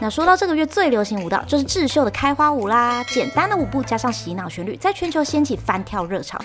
那说到这个月最流行舞蹈，就是智秀的开花舞啦。简单的舞步加上洗脑旋律，在全球掀起翻跳热潮。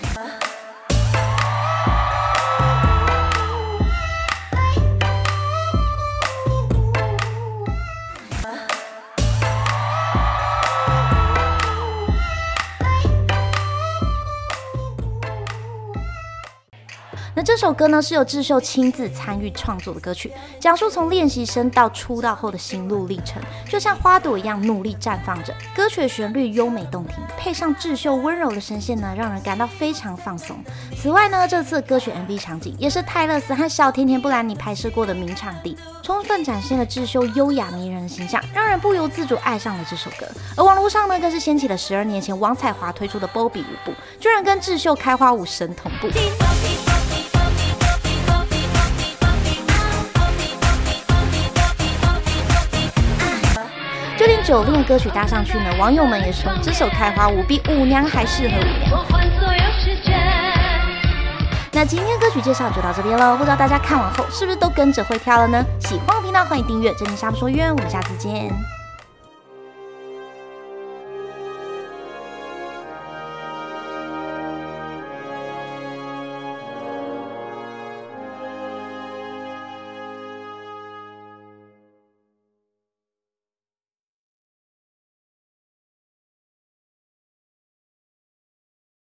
那这首歌呢，是由智秀亲自参与创作的歌曲，讲述从练习生到出道后的心路历程，就像花朵一样努力绽放着。歌曲的旋律优美动听，配上智秀温柔的声线呢，让人感到非常放松。此外呢，这次歌曲 MV 场景也是泰勒斯和小甜甜布兰妮拍摄过的名场地，充分展现了智秀优雅迷人的形象，让人不由自主爱上了这首歌。而网络上呢，更是掀起了十二年前王彩华推出的波比舞步，居然跟智秀开花舞神同步。就连 Jolin 的歌曲搭上去呢，网友们也说这首开花舞比舞娘还适合舞娘。那今天歌曲介绍就到这边了，不知道大家看完后是不是都跟着会跳了呢？喜欢我频道欢迎订阅，这里是不说约，我们下次见。